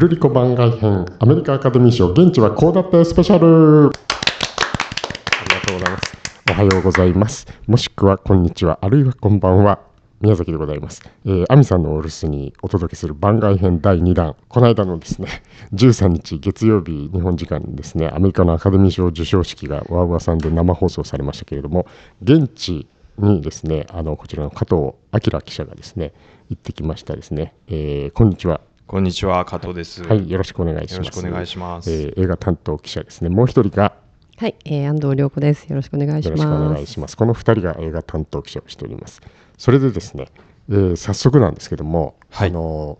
ルリコ番外編アメリカアカデミー賞現地はこうだったよスペシャルありがとうございますおはようございますもしくはこんにちはあるいはこんばんは宮崎でございます。えー、アミさんのお留守にお届けする番外編第2弾。この間のですね、13日月曜日日本時間にですね、アメリカのアカデミー賞授賞式がワーワーさんで生放送されましたけれども、現地にですね、あの、こちらの加藤明記者がですね、行ってきましたですね。えー、こんにちは。こんにちは、加藤です。はい、よろしくお願いします。よろしくお願いします。えー、映画担当記者ですね。もう一人が、はい、えー、安藤涼子です。よろしくお願いします。よろしくお願いします。この二人が映画担当記者をしております。それでですね、えー、早速なんですけども、はい、あの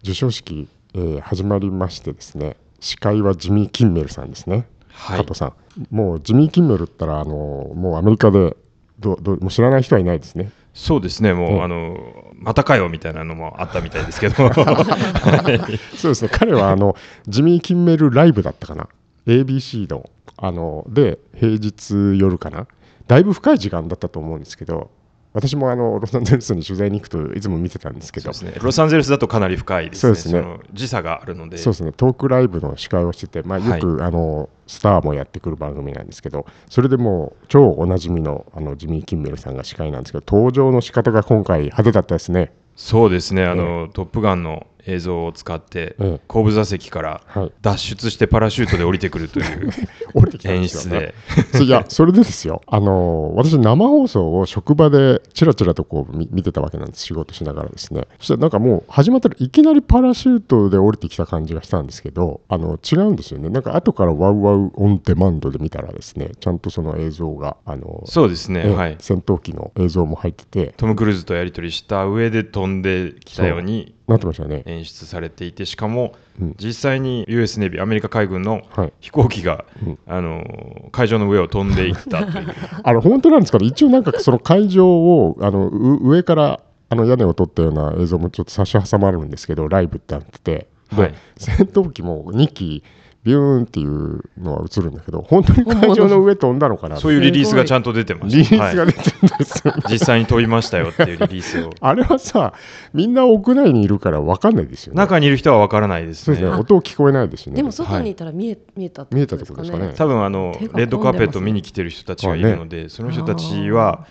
授賞式、えー、始まりましてですね司会はジミー・キンメルさんですね、はい、加藤さんもうジミー・キンメルったらあのもうアメリカでどどもう知らない人はいないですねそうですね、もう、あのまたかよみたいなのもあったみたいですけど、そうですね、彼はあのジミー・キンメルライブだったかな、ABC のあので、平日夜かな、だいぶ深い時間だったと思うんですけど、私もあのロサンゼルスに取材に行くといつも見てたんですけど、ね、ロサンゼルスだとかなり深いですね、そうですね。時差があるので、そうですね。トークライブの司会をしてて、まあ、よく、はい、あのスターもやってくる番組なんですけど、それでもう超おなじみのあのジミー・キンメルさんが司会なんですけど、登場の仕方が今回、派手だったですね。そうですね、あの、トップガンの映像を使って、後部座席から脱出してパラシュートで降りてくるという 演出で。いや、それでですよ、あの私、生放送を職場でちらちらとこう見てたわけなんです、仕事しながらですね。そしたらなんかもう始まったらいきなりパラシュートで降りてきた感じがしたんですけど、あの違うんですよね。なんか後からワウワウオンデマンドで見たらですね、ちゃんとその映像が、あのそうですね、はい、戦闘機の映像も入ってて。トム・クルーズとやり取りした上で飛んできたように。なってましたね。演出されていてしかも、実際に US ネビーアメリカ海軍の飛行機が、はい、あの会場の上を飛んでいったという。あれ本当なんですかね？一応なんかその会場をあの上からあの屋根を取ったような映像もちょっと差し挟まるんですけどライブってなって。てで、はい、戦闘機も2機ビューンっていうのは映るんだけど、本当に会場の上飛んだのかなそういうリリースがちゃんと出てます。リリースが出てるんですよ、ねはい、実際に飛びましたよっていうリリースを。あれはさ、みんな屋内にいるから分かんないですよね。中にいる人は分からないですね。すね音聞こえないですね。でも外にいたら見え,、見えた見えたってことですかね。多分あの、レッドカーペット見に来てる人たちがいるので、その人たちは、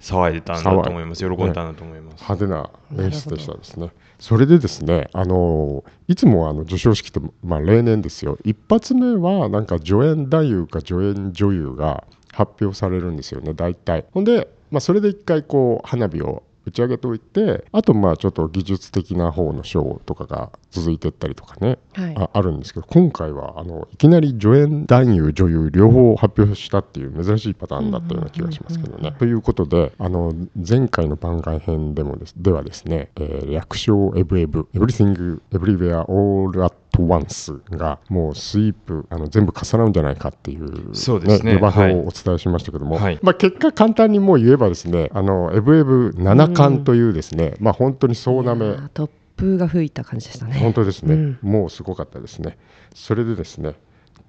騒いでたんだと思います。喜んだんだと思います。派手な演出でしたですね。それでですね、あのいつもあの授賞式って、まあ、例年ですよ、一発目はなんか助演男優か助演女優が発表されるんですよね、大体。ほんで、まあ、それで一回こう花火を打ち上げておいてあとまあちょっと技術的な方の賞とかが続いていったりとかね、はい、ああるんですけど今回はあのいきなり助演男優女優両方発表したっていう珍しいパターンだったような気がしますけどね。ということであの前回の番外編でもですではですね、えー、略称エブエブエブリ t ングエブリウェアオールアットワンスがもうスイープあの全部重なるんじゃないかっていう、そうですね。をお伝えしましたけども、はい、まあ、結果簡単にもう言えばですねあのエブエブ七冠というですね、まあ本当に総なめ。トップが吹いた感じでしたね。本当ですね、うん、もうすごかったですね。それでですね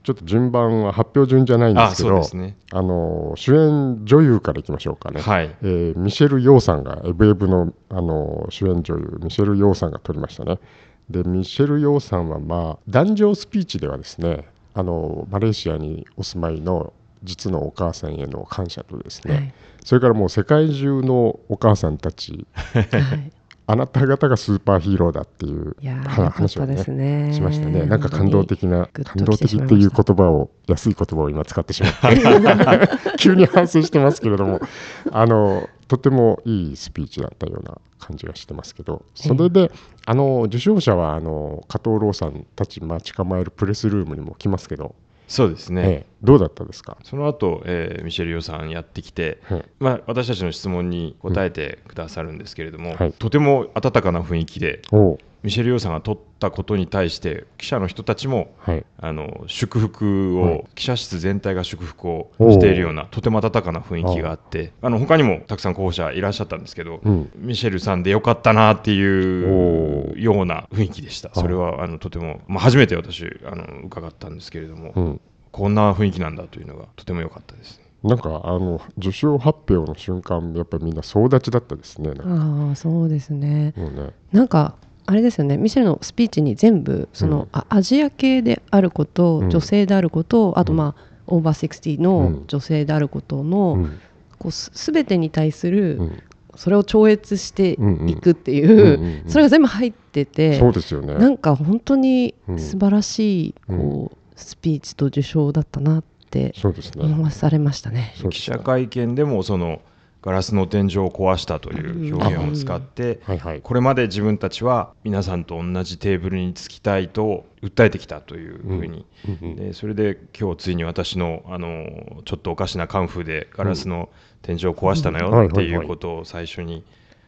ちょっと順番は発表順じゃないんですけど、あ、ね、の主演女優からいきましょうかね、はい。えー、ミシェル・ヨーさんが、エブエブのあの主演女優、ミシェル・ヨーさんが撮りましたね。でミシェル・ヨーさんは、まあ、壇上スピーチではですねあのマレーシアにお住まいの実のお母さんへの感謝とですね、はい、それからもう世界中のお母さんたち、はい、あなた方がスーパーヒーローだっていう話をね、ね、しましたね。なんか感動的な、感動的っていう言葉を、安い言葉を今使ってしまって。急に反省してますけれども、あの、とてもいいスピーチだったような感じがしてますけど、それで、あの、受賞者は、あの、加藤ローさんたち待ち構えるプレスルームにも来ますけど、そうですね、ええ、どうだったですか？その後、えー、ミシェル・ヨさんやってきて、はい、まあ、私たちの質問に答えてくださるんですけれども、うんはい、とても温かな雰囲気でミシェル・ヨさんが取ったことに対して記者の人たちも、はい、あの祝福を、記者室全体が祝福をしているようなとても温かな雰囲気があってあの他にもたくさん候補者いらっしゃったんですけど、うん、ミシェルさんでよかったなっていうような雰囲気でした。それはあのとても、まあ、初めて私あの伺ったんですけれども、うん、こんな雰囲気なんだというのがとても良かったです。なんかあの受賞発表の瞬間やっぱりみんな総立ちだったですね。ああそうですね。もうね。なんかあれですよね。ミシェルのスピーチに全部その、うん、アジア系であること、女性であること、あとまあ、オーバー60の女性であることの、こうすべてに対する、それを超越していくっていう,、それが全部入っててそうですよね。なんか本当に素晴らしい、こうスピーチと受賞だったなって思わされましたね。記者会見でもそのガラスの天井を壊したという表現を使って、これまで自分たちは皆さんと同じテーブルにつきたいと訴えてきたというふうに、でそれで今日ついに私のあのちょっとおかしなカンフーでガラスの天井を壊したのよっていうことを最初に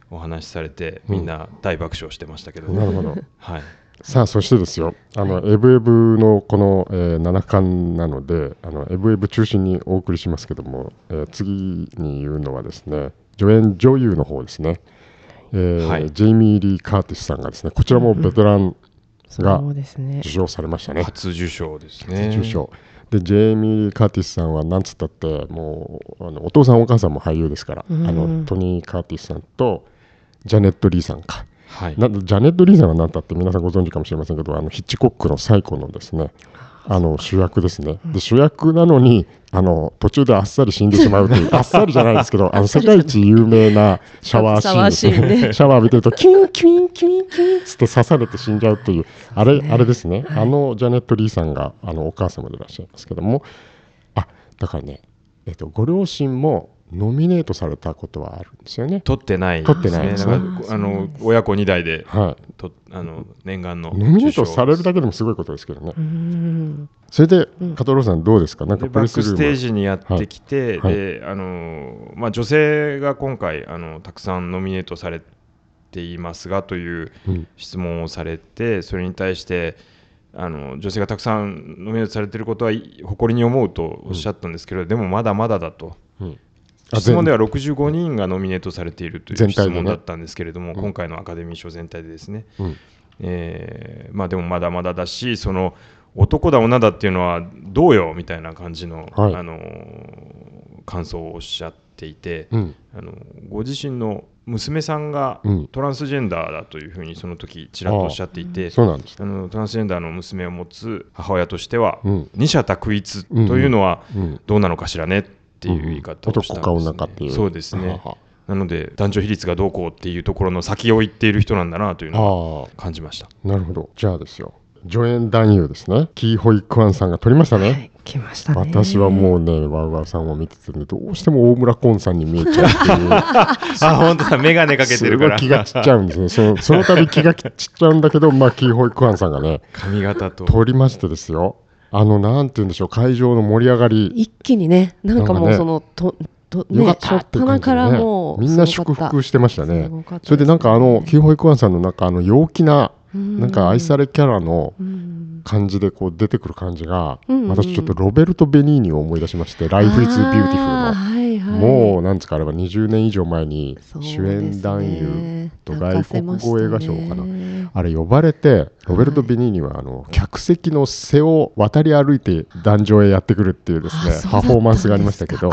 お話しされて、みんな大爆笑してましたけど、なるほど、はい、さあそしてですよあの、エブエブのこの、えー、7巻なのであのエブエブ中心にお送りしますけども、えー、次に言うのはですね助演女優の方ですね、えー、はい、ジェイミー・リー・カーティスさんがですねこちらもベテランが受賞されましたね。初受賞ですね。初受賞。でジェイミー・カーティスさんはなんつったってもうあのお父さんお母さんも俳優ですから、あのトニー・カーティスさんとジャネット・リーさんかはい、なジャネット・リーザが何だって皆さんご存知かもしれませんけどあのヒッチコックの最古のですねあの主役ですね、で主役なのにあの途中であっさり死んでしまうという あっさりじゃないですけどあの世界一有名なシャワーシーンでシャワー浴びてるとキュンキュンキュンキュンつって刺されて死んじゃうというあれあれですね、あのジャネット・リーさんがあのお母様でいらっしゃいますけども。あだからね、えっと、ご両親もノミネートされたことはあるんですよね。取ってない、ね、取ってないですね。あの親子2代で、はい、とあの念願のノミネートされるだけでもすごいことですけどね。それで、加藤さんどうですか？なんかバックステージにやってきて、はい、であのまあ女性が今回あのたくさんノミネートされていますがという質問をされて、うん、それに対して。あの女性がたくさんノミネートされていることは誇りに思うとおっしゃったんですけど、うん、でもまだまだだと、うん、質問では65人がノミネートされているという質問だったんですけれども、ね、今回のアカデミー賞全体でですね、うん、えー、まあ、でもまだまだだしその男だ女だっていうのはどうよみたいな感じのはい、あの感想をおっしゃっていて、うん、あのご自身の娘さんがトランスジェンダーだというふうにその時ちらっとおっしゃっていて、あああのトランスジェンダーの娘を持つ母親としては、うん、二者択一というのはどうなのかしらねっていう言い方をしたんです、ね、男か女かっていう。そうですね。なので男女比率がどうこうっていうところの先を言っている人なんだなというのを感じました。なるほど。じゃあですよ。助演男優ですね。キーホイ・クワンさんが撮りましたね、はい来ました私はもうね、ワウワウさんを見てて、ね、どうしても大村コンさんに見えちゃうっていう。あ、本当だ、眼鏡かけてるから。気が散っちゃうんですね。そのその度気が散っちゃうんだけど、まあ、キーホイクワンさんがね、髪型と。撮りましてですよ。あの、なんて言うんでしょう、会場の盛り上がり。一気にね、なんかもうその、ととね、初っ端からもうみんな祝福してましたね。それでなんかあの、キーホイクワンさんのなんかあの陽気な、なんか愛されキャラの感じでこう出てくる感じが、私ちょっとロベルト・ベニーニを思い出しまして「ライフ・イズ・ビューティフルの」もうなんですかあれば20年以上前に主演男優と外国語映画賞かな、あれ呼ばれてロベルト・ベニーニはあの客席の背を渡り歩いて壇上へやってくるっていうですねパフォーマンスがありましたけど。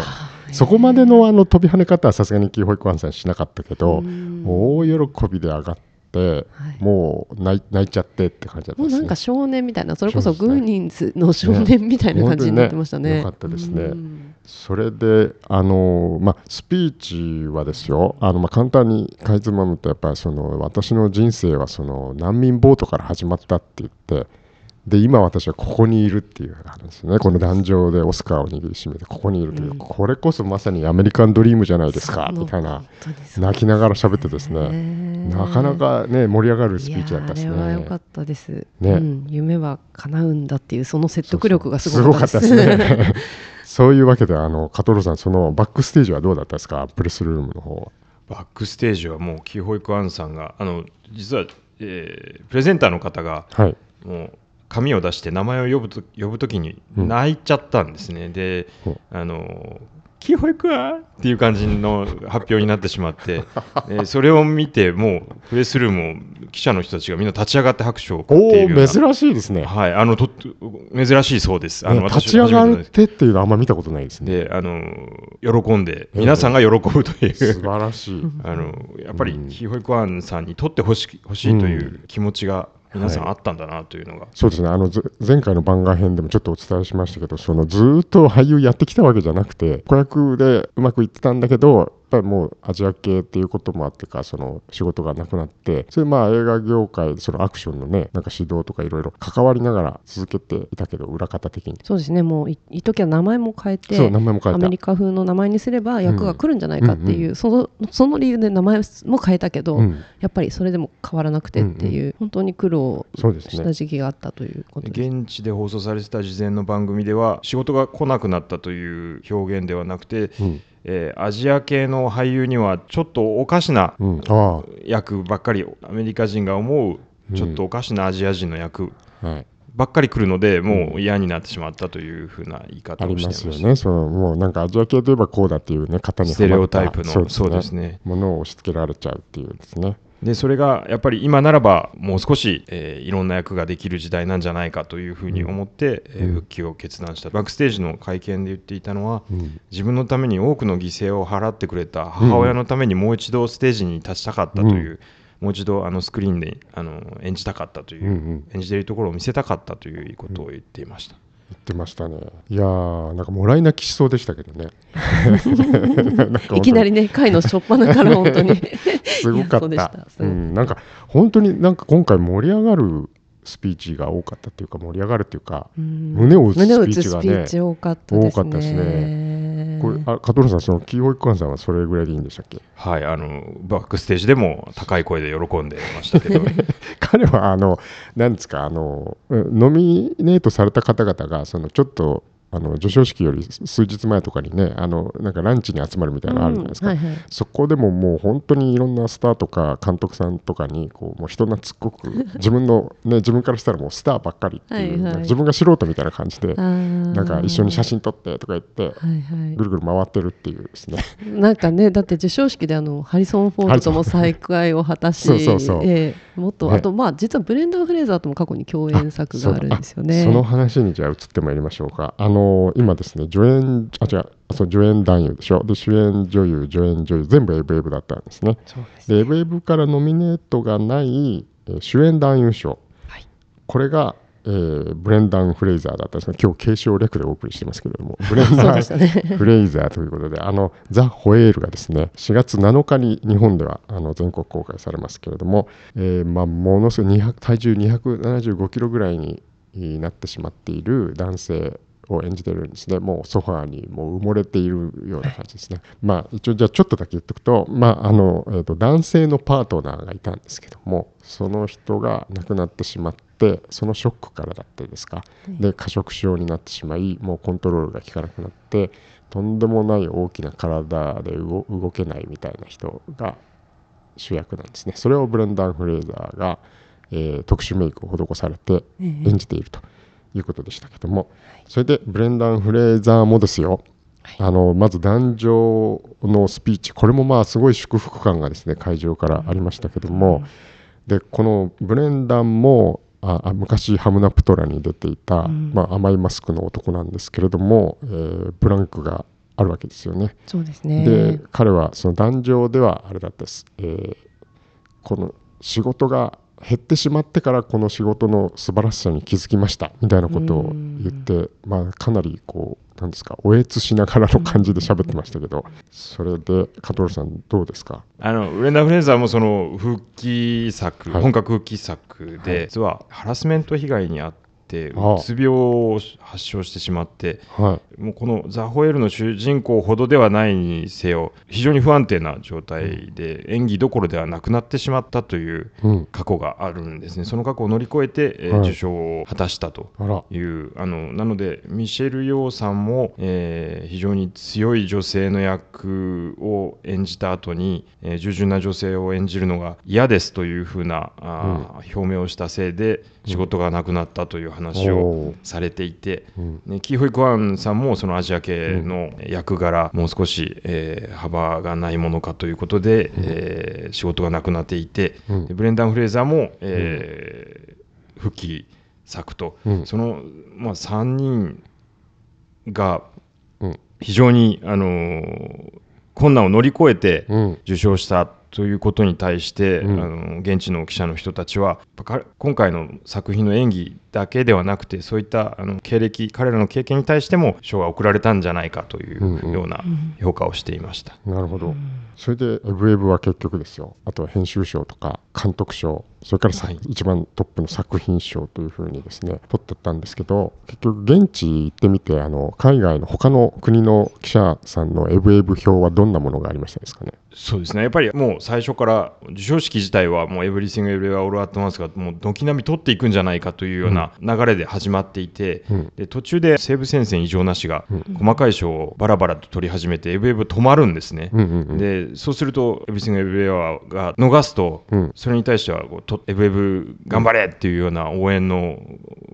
そこまでのあの飛び跳ね方はさすがにキーホイコワンさんしなかったけど大喜びで上がって。はい、もう泣いちゃってって感じだった、ね、もうなんか少年みたいなそれこそグーニンズの少年みたいな感じになってましたね。ねよかったですね。それであの、まあ、スピーチはですよ。あの、まあ、簡単にかいつまむとやっぱりその私の人生はその難民ボートから始まったって言ってで今私はここにいるっていう話ですね。この壇上でオスカーを握りしめてここにいるという、うん、これこそまさにアメリカンドリームじゃないですか。みたいな。泣きながら喋ってですね。なかなかね盛り上がるスピーチだったですね。あれは良かったです、ね、うん、夢は叶うんだっていうその説得力がすごかったです。ね。そういうわけであの加藤さんそのバックステージはどうだったですか？プレスルームの方バックステージはもうキーホイクアンさんがあの実は、えー、プレゼンターの方が、はい、もう紙を出して名前を呼ぶと呼ぶときに泣いちゃったんですね、うん、で、あのキーホイ君っていう感じの発表になってしまって、えー、それを見て、もうプレスルームを記者の人たちがみんな立ち上がって拍手を送っている珍しいですね。はい、あのと珍しいそうです。あの、立ち上がってっていうのはあんま見たことないですね。で、あの喜んで、皆さんが喜ぶという、素晴らしい。あのやっぱり、キーホイクワンさんにとってほしほしいという気持ちが、皆さんあったんだなというのが、はい、そうですね。あの前回の番外編でもちょっとお伝えしましたけどそのずっと俳優やってきたわけじゃなくて子役でうまくいってたんだけどぱりもうアジア系っていうこともあってかその仕事がなくなってそれまあ映画業界そのアクションのねなんか指導とかいろいろ関わりながら続けていたけど裏方的に。そうですね。もういい時は名前も変えてそう名前も変えアメリカ風の名前にすれば役が来るんじゃないかっていう、うんそのその理由で名前も変えたけど、うん、やっぱりそれでも変わらなくてっていう、うんうん、本当に苦労した時期があったということです、ね、現地で放送されてた事前の番組では仕事が来なくなったという表現ではなくて、うんえー、アジア系の俳優にはちょっとおかしな役ばっかり、アメリカ人が思うちょっとおかしなアジア人の役ばっかり来るので、もう嫌になってしまったというふうな言い方をしてます。よね。そのもうなんかアジア系といえばこうだっていうね、型にステレオタイプのそうですね。ものを押し付けられちゃうっていうですね。でそれがやっぱり今ならばもう少し、えー、いろんな役ができる時代なんじゃないかというふうに思って、うん、えー、復帰を決断した。バックステージの会見で言っていたのは、うん、自分のために多くの犠牲を払ってくれた母親のためにもう一度ステージに立ちたかったという、うん、もう一度あのスクリーンであの演じたかったという、演じているところを見せたかったということを言っていました。言ってましたね。いやー、なんかもらい泣きしそうでしたけどね。いきなりね、回の初っ端から本当に すごかった。うん、なんか本当になんか今回盛り上がるスピーチが多かったっていうか盛り上がるっていうか、う胸を打つスピーチがね多かったですね。これあ加藤さんそのキーホイックさんはそれぐらいでいいんでしたっけ？はいあのバックステージでも高い声で喜んでましたけど、彼はあのなんですかあのノミネートされた方々がそのちょっとあの授賞式より数日前とかにねあのなんかランチに集まるみたいなのあるじゃないですか、うんはいはい、そこでももう本当にいろんなスターとか監督さんとかにこうもう人懐っこく自分の、ね、自分からしたらもうスターばっかりっていう、はいはい、自分が素人みたいな感じでなんか一緒に写真撮ってとか言って、はいはい、ぐるぐる回ってるっていうですね。なんかねだって授賞式であのハリソン・フォードとも再会を果たし そうそうそう、えー、もっと、ね、あとまあ実はブレンダー・フレーザーとも過去に共演作があるんですよね。その話にじゃあ移ってまいりましょうか。あの今ですね助演あ違うそう助演男優でしょ。で主演女優助演女優全部エブエブだったんですね。で、ね、エブエブからノミネートがない、えー、主演男優賞、はい、これがえー、ブレンダン・フレイザーだったんですが今日継承略でお送りしてますけれども。ブレンダン、フレイザーということであのザ・ホエールがですね4月7日に日本ではあの全国公開されますけれども、えーまあ、ものすごい体重275キロぐらいになってしまっている男性を演じてるんですね。もうソファーにもう埋もれているような感じですね、まあ一応じゃあちょっとだけ言っておくとまああの、えーと、男性のパートナーがいたんですけどもその人が亡くなってしまってそのショックからだってですか、で過食症になってしまいもうコントロールが効かなくなってとんでもない大きな体で動けないみたいな人が主役なんですね。それをブレンダン・フレーザーが、えー、特殊メイクを施されて演じていると。いうことでしたけども、それでブレンダン・フレーザーもですよ、あのまず壇上のスピーチ。これもまあすごい祝福感がですね会場からありましたけども、でこのブレンダンもあ昔ハムナプトラに出ていた、うん、まあ、甘いマスクの男なんですけれども、えー、ブランクがあるわけですよね。そうですね。で彼はその壇上ではあれだったです、えー、この仕事が減ってしまってからこの仕事の素晴らしさに気づきましたみたいなことを言って、まあ、かなりこうなんですかおえつしながらの感じで喋ってましたけどそれで加藤さんどうですか？あのウレンダー・フレーザーもその復帰作、はい、本格復帰作で、はい、実はハラスメント被害にあっててうつ病を発症してしまって、はい、もうこのザ・ホエールの主人公ほどではないにせよ非常に不安定な状態で演技どころではなくなってしまったという過去があるんですね、うん、その過去を乗り越えて、えー、受賞を果たしたというあのなのでミシェル・ヨーさんも、えー、非常に強い女性の役を演じた後に、えー、従順な女性を演じるのが嫌ですというふうなあ、うん、表明をしたせいで仕事がなくなったという話をされていて、ね、キー・ホイ・クワンさんもそのアジア系の役柄、もう少し、えー、幅がないものかということで、えー、仕事がなくなっていて、ブレンダン・フレーザーも、えー、復帰作と、その、まあ、3人が非常に、あのー、困難を乗り越えて受賞したということに対して、うん、あの現地の記者の人たちは今回の作品の演技だけではなくてそういったあの経歴彼らの経験に対しても賞が贈られたんじゃないかというような評価をしていました。うんうん、なるほど。それでエブエブは結局ですよ。あとは編集賞とか監督賞。それから、はい、一番トップの作品賞というふうにですね取ってったんですけど結局現地行ってみてあの海外の他の国の記者さんのエブエブ表はどんなものがありましたですかね？そうですね。やっぱりもう最初から授賞式自体はもうエブリシング・エブリア・オール・アット・マンスがもう軒並み取っていくんじゃないかというような流れで始まっていて、うん、で途中で西武戦線異常なしが細かい賞をバラバラと取り始めてエブエブ止まるんですね、うんうんうん、でそうするとエブリシング・エブリアが逃すと、それに対してはこうとエブエブ頑張れっていうような応援の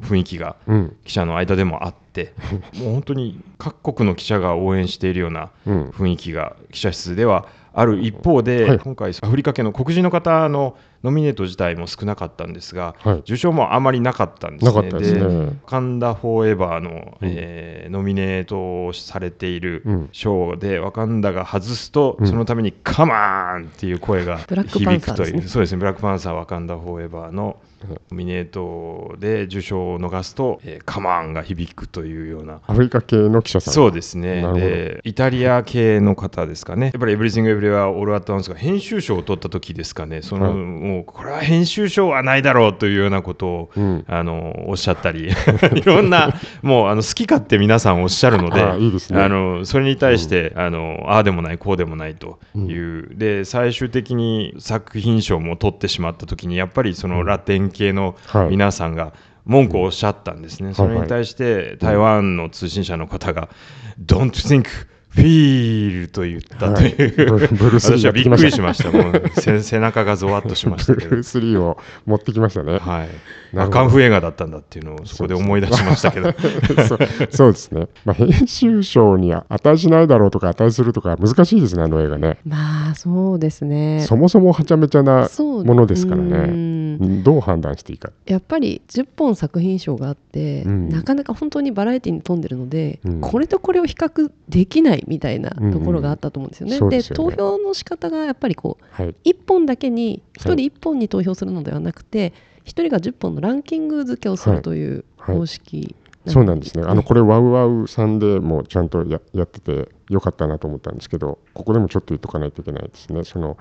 雰囲気が記者の間でもあって、もう本当に各国の記者が応援しているような雰囲気が記者室ではある一方で、はい、今回アフリカ系の黒人の方のノミネート自体も少なかったんですが、はい、受賞もあまりなかったんですね。で、ね、カンダ・フォーエバーの、うん、えー、ノミネートされている賞で、うん、ワカンダが外すと、うん、そのためにカマーンっていう声が響くという、ね、そうですね、ブラックパンサー、ワカンダ・フォーエバーのノミネートで受賞を逃すと、えー、カマンが響くというような。アフリカ系の記者さん。そうですね。でイタリア系の方ですかね。やっぱり「エブリシング・エブリはオール・アット・ワンス」が編集賞を取った時ですかね。その、はい、もうこれは編集賞はないだろうというようなことを、うん、あのおっしゃったり いろんなもうあの好き勝手皆さんおっしゃるのであね、あのそれに対して、うん、あのああでもないこうでもないという、うん、で最終的に作品賞も取ってしまった時にやっぱりそのラテン系の皆さんが文句をおっしゃったんですね、はい、それに対して台湾の通信社の方が「Don't think フィールと言ったという、はい、ブルース私はびっくりしました。もう 背中がゾワッとしましたけど。ブルース・リーを持ってきましたね。はい。あカンフー映画だったんだっていうのをそこで思い出しましたけど。そうですね。まあ、編集賞に値しないだろうとか値するとか難しいですね、あの映画ね。まあそうですね。そもそもはちゃめちゃなものですからね。どう判断していいかやっぱり10本作品賞があって、うん、なかなか本当にバラエティーに富んでるので、うん、これとこれを比較できないみたいなところがあったと思うんですよね。うんうん、で、ね、投票の仕方がやっぱりこう、はい、1本だけに1人1本に投票するのではなくて、はい、1人が10本のランキング付けをするという方式、はいそうなんですね。あのこれワウワウさんでもちゃんとややっててよかったなと思ったんですけど、ここでもちょっと言っとかないといけないですね。その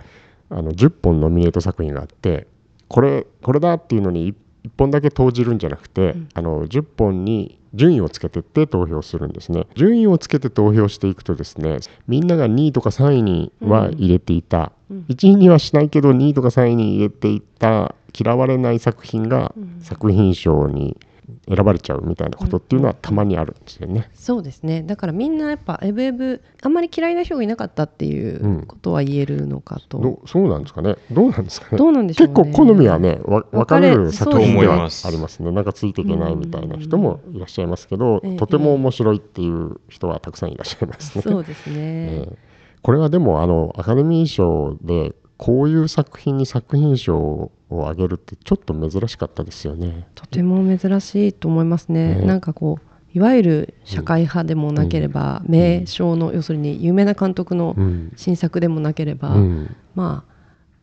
あの10本ノミネート作品があって、これこれだっていうのに1本だけ投じるんじゃなくて、うん、あの10本に順位をつけてって投票するんですね。順位をつけて投票していくとですねみんなが2位とか3位には入れていた、うん、1位にはしないけど2位とか3位に入れていた嫌われない作品が作品賞に、うん選ばれちゃうみたいなことっていうのはたまにあるんですよね。うん、そうですね。だからみんなやっぱエブエブあんまり嫌いな人がいなかったっていうことは言えるのかと、うん、そうなんですかね。どうなんですかね。どうなんでしょう、ね、結構好みはね分かれる作品ではありますね。なんかついていけないみたいな人もいらっしゃいますけど、うん、とても面白いっていう人はたくさんいらっしゃいますね。そうですね、えー、これはでもあのアカデミー賞でこういう作品に作品賞をあげるってちょっと珍しかったですよね。とても珍しいと思いますね。ねなんかこういわゆる社会派でもなければ、うん、名称の、要するに有名な監督の新作でもなければ、うん、まあ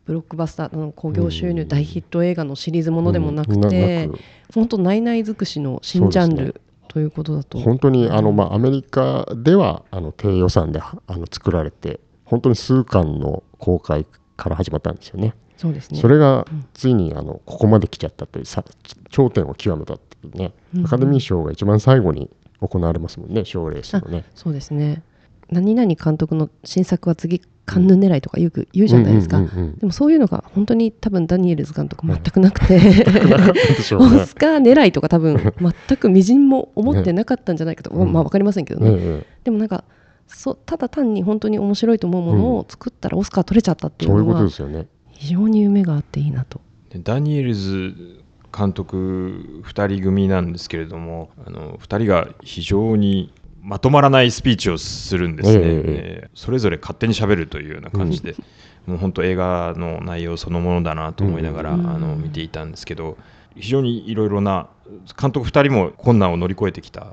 ブロックバスターの興行収入大ヒット映画のシリーズものでもなくて、本当ないない尽くしの新ジャンルということだと。本当にあの、まあ、アメリカではあの低予算であの作られて本当に数巻の公開から始まったんですよね。そうですね。それがついにあのここまで来ちゃったというさ頂点を極めたっていうね、アカデミー賞が一番最後に行われますもんね賞レースのね。そうですね。何々監督の新作は次カンヌ狙いとかよく言うじゃないですか、でもそういうのが本当に多分ダニエルズ監督全くなくて、オスカー狙いとか多分全くみじんも思ってなかったんじゃないかと、ね、まあ分かりませんけどね、でもなんかそただ単に本当に面白いと思うものを作ったらオスカー取れちゃったっていうのは、非常に夢があっていいなと。ダニエルズ監督2人組なんですけれどもあの2人が非常にまとまらないスピーチをするんですね、えー、それぞれ勝手にしゃべるというような感じで、うん、もう本当映画の内容そのものだなと思いながら、うん、あの見ていたんですけど非常にいろいろな監督2人も困難を乗り越えてきた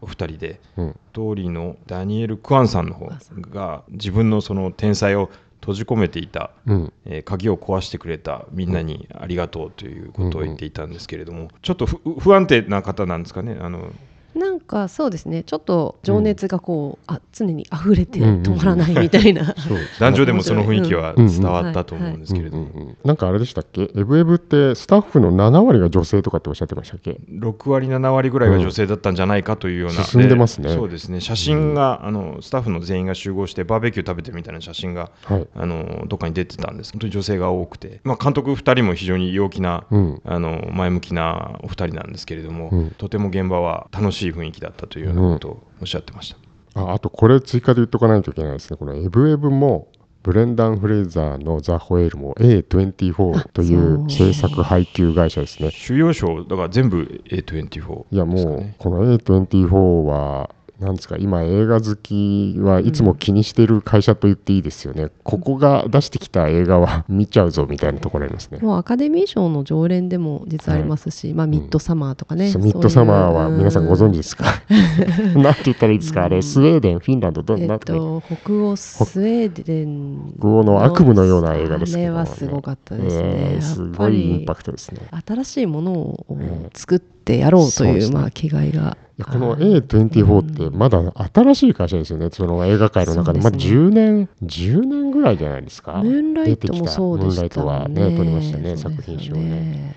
お二人で、うん、ストーリーのダニエル・クアンさんの方が自分のその天才を閉じ込めていた、うん、えー、鍵を壊してくれたみんなにありがとうということを言っていたんですけれども、ちょっと不安定な方なんですかね。あのなんかそうですね。ちょっと情熱がこう、うん、あ常に溢れて止まらないみたいな、男女でもその雰囲気は伝わったと思うんですけれども。なんかあれでしたっけ？エブエブってスタッフの7割が女性とかっておっしゃってましたっけ？6割7割ぐらいが女性だったんじゃないかというような、進んでますね。そうですね。写真が、あのスタッフの全員が集合してバーベキュー食べてるみたいな写真が、はい、あのどっかに出てたんです。本当に女性が多くて、まあ、監督2人も非常に陽気な、あの前向きなお二人なんですけれども、とても現場は楽しい雰囲気だったといういうようなことをおっしゃってました。うん、ああとこれ追加で言っとかないといけないですね。このエブエブもブレンダン・フレイザーのザ・ホエールも A24 という制作配給会社ですね。主要賞だから全部 A24、ね、いやもうこの A24 はなんですか今映画好きはいつも気にしてる会社と言っていいですよね、うん、ここが出してきた映画は 見ちゃうぞみたいなところありますね。もうアカデミー賞の常連でも実はありますし、はい、まあ、ミッドサマーとかね、うん、ミッドサマーは皆さんご存知ですか？なんて言ったらいいですか？あれスウェーデンフィンランドどんな、えっと、北欧スウェーデン北欧の悪夢のような映画ですけど、ね、あれはすごかったですね、えー、すごいインパクトですね。新しいものを作ってやろうという、まあ気概が。この A24 ってまだ新しい会社ですよね、その映画界の中で、まあ10年、10年ぐらいじゃないですか、ムーンライトもそうでした、ね、ムーンライトはね、取りましたね、作品賞ね。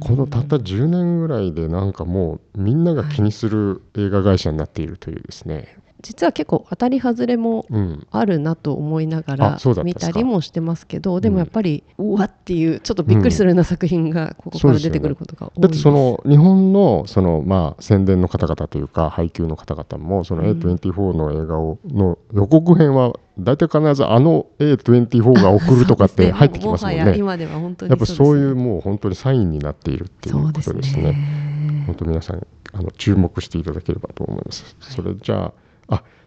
このたった10年ぐらいで、なんかもう、みんなが気にする映画会社になっているというですね。実は結構当たり外れもあるなと思いながら見たりもしてますけど、うん、でもやっぱり、うわっていうちょっとびっくりするような作品がここから出てくることが多い、うんね、だってその日本のその、まあ、宣伝の方々というか配給の方々もその A24 の映画をの予告編は大体必ずあの A24 が送るとかって入ってきますもんね。今では本当にやっぱそういうもう本当にサインになっているっていうことですね。すね。本当皆さんあの注目していただければと思います。それじゃああ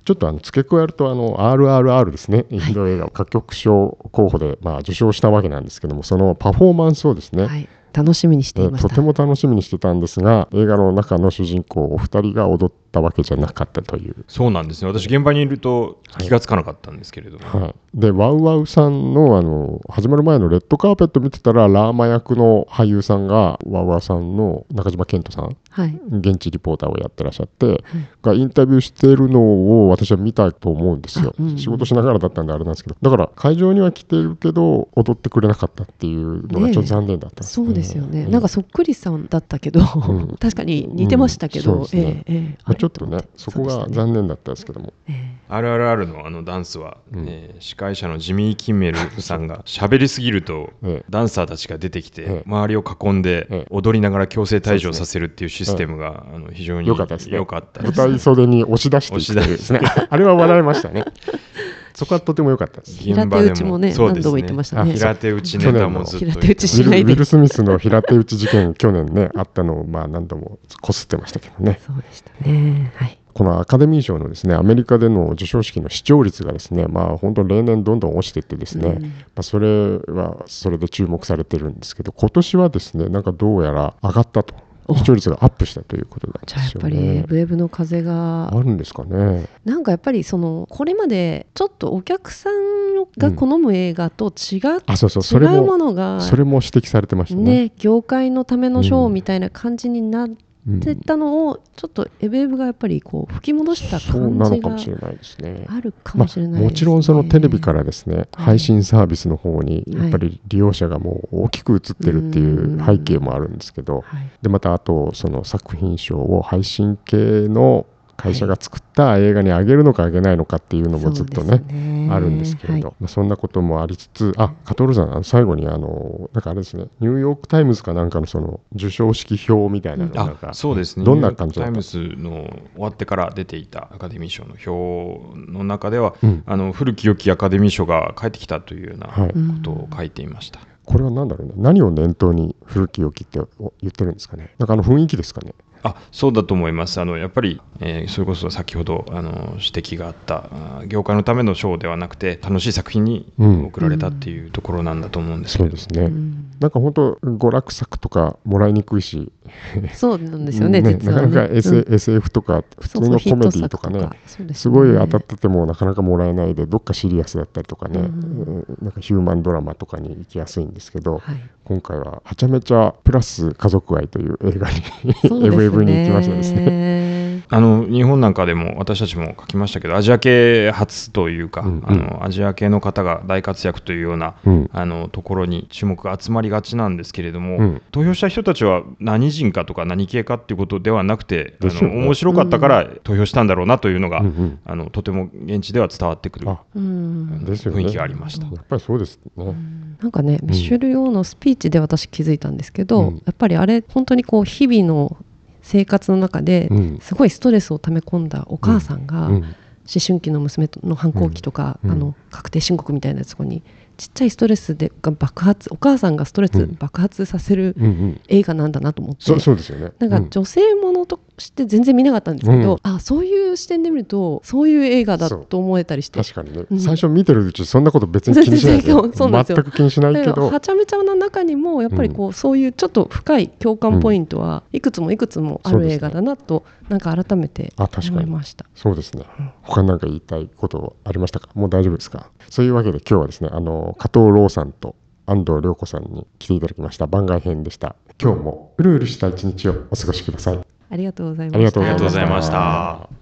ちょっとあの付け加えるとあの RRR ですね、インド映画歌曲賞候補でまあ受賞したわけなんですけども、そのパフォーマンスをですね、はい。楽しみにしていまとても楽しみにしてたんですが映画の中の主人公お二人が踊ったわけじゃなかったという。そうなんですね。私現場にいると気がつかなかったんですけれども、はい、はい、でワウワウさんのあの始まる前のレッドカーペット見てたらラーマ役の俳優さんがワウワウさんの中島健人さん、はい、現地リポーターをやってらっしゃって、はい、がインタビューしているのを私は見たと思うんですよ、うんうん、仕事しながらだったんであれなんですけど。だから会場には来てるけど踊ってくれなかったっていうのがちょっと残念だった。ね、そうですよね、なんかそっくりさんだったけど、うん、確かに似てましたけど、うんね。えー、ちょっとねそこが残念だったんですけども、ね、RRR のあのダンスは、うん、えー、司会者のジミー・キンメルさんが 喋りすぎると、ダンサーたちが出てきて、周りを囲んで踊りながら強制退場させるっていうシステムが、あの非常に良かったですね。舞台袖に押し出していってですね。あれは笑いましたね。そこはとても良かったです。平手打ちもね、何度も言ってましたね。平手打ちネタもずっと。平手打ちしないで。ウィル・スミスの 平手打ち事件、去年ね、あったのを、まあ何度もこすってましたけどね。そうでしたね。はい。このアカデミー賞のですねアメリカでの授賞式の視聴率がですねまあ本当例年どんどん落ちていってですね、うん、まあ、それはそれで注目されてるんですけど今年はですねなんかどうやら上がったと視聴率がアップしたということなんですよ、ね、じゃあやっぱりウェブの風が。あるんですかね。なんかやっぱりそのこれまでちょっとお客さんが好む映画と違う、うん、あそうそう。それもものがそれも指摘されてましたね。ね業界のための賞みたいな感じになって、ってたのをちょっとエブエブがやっぱりこう吹き戻した感じがあるかもしれない、ね。まあ、もちろんそのテレビからですね、はい、配信サービスの方にやっぱり利用者がもう大きく映ってるっていう背景もあるんですけど、はい、でまたあとその作品賞を配信系の会社が作った映画にあげるのかあげないのかっていうのもずっとね、ね、あるんですけれど、はい、まあ、そんなこともありつつあカトルさん最後にあのなんかあれですねニューヨーク・タイムズかなんかのその授賞式表みたいなのなんか、そうですね。どんな感じタイムズの終わってから出ていたアカデミー賞の評の中では、うん、あの古き良きアカデミー賞が帰ってきたというようなことを書いていました。はいこれは何だろうね。何を念頭に古き良きって言ってるんですかね。なんかあの雰囲気ですかねあそうだと思います。あのやっぱり、えー、それこそ先ほどあの指摘があった業界のための賞ではなくて楽しい作品に贈られたっていうところなんだと思うんですけど、うん、そうですね、うん、なんか本当娯楽作とかもらいにくいし そうなんですよねねなかなか S、うん、SF とか普通のコメディとかねすごい当たっててもなかなかもらえないでどっかシリアスだったりとかね、うん、なんかヒューマンドラマとかに行きやすいんですけど、はい、今回ははちゃめちゃプラス家族愛という映画に エブに行きましたですね。あの日本なんかでも私たちも書きましたけどアジア系初というか、うんうん、あのアジア系の方が大活躍というような、うん、あのところに注目が集まりがちなんですけれども、うん、投票した人たちは何人かとか何系かっていうことではなくて、あの面白かったから投票したんだろうなというのが、うんうん、あのとても現地では伝わってくる、雰囲気がありました。やっぱりそうですね、なんかねミシェル・ヨーのスピーチで私気づいたんですけど、やっぱりあれ本当にこう日々の生活の中ですごいストレスを溜め込んだお母さんが、思春期の娘の反抗期とか、あの確定申告みたいなやつにちっちゃいストレスでが爆発お母さんがストレス爆発させる映画なんだなと思って、うん、そうですよね。なんか女性ものとして全然見なかったんですけど、うん、あそういう視点で見るとそういう映画だと思えたりして。確かにね、うん、最初見てるうちそんなこと別に気にしない 全く気にしないけど。はちゃめちゃな中にもやっぱりこう、そういうちょっと深い共感ポイントはいくつもいくつもある映画だなと、なんか改めて思いました。そうですね、他なんか言いたいことありましたか？もう大丈夫ですか？そういうわけで今日はですねあの加藤ローさんと安藤涼子さんに来ていただきました。番外編でした。今日もうるうるした一日をお過ごしくださいありがとうございました。ありがとうございました。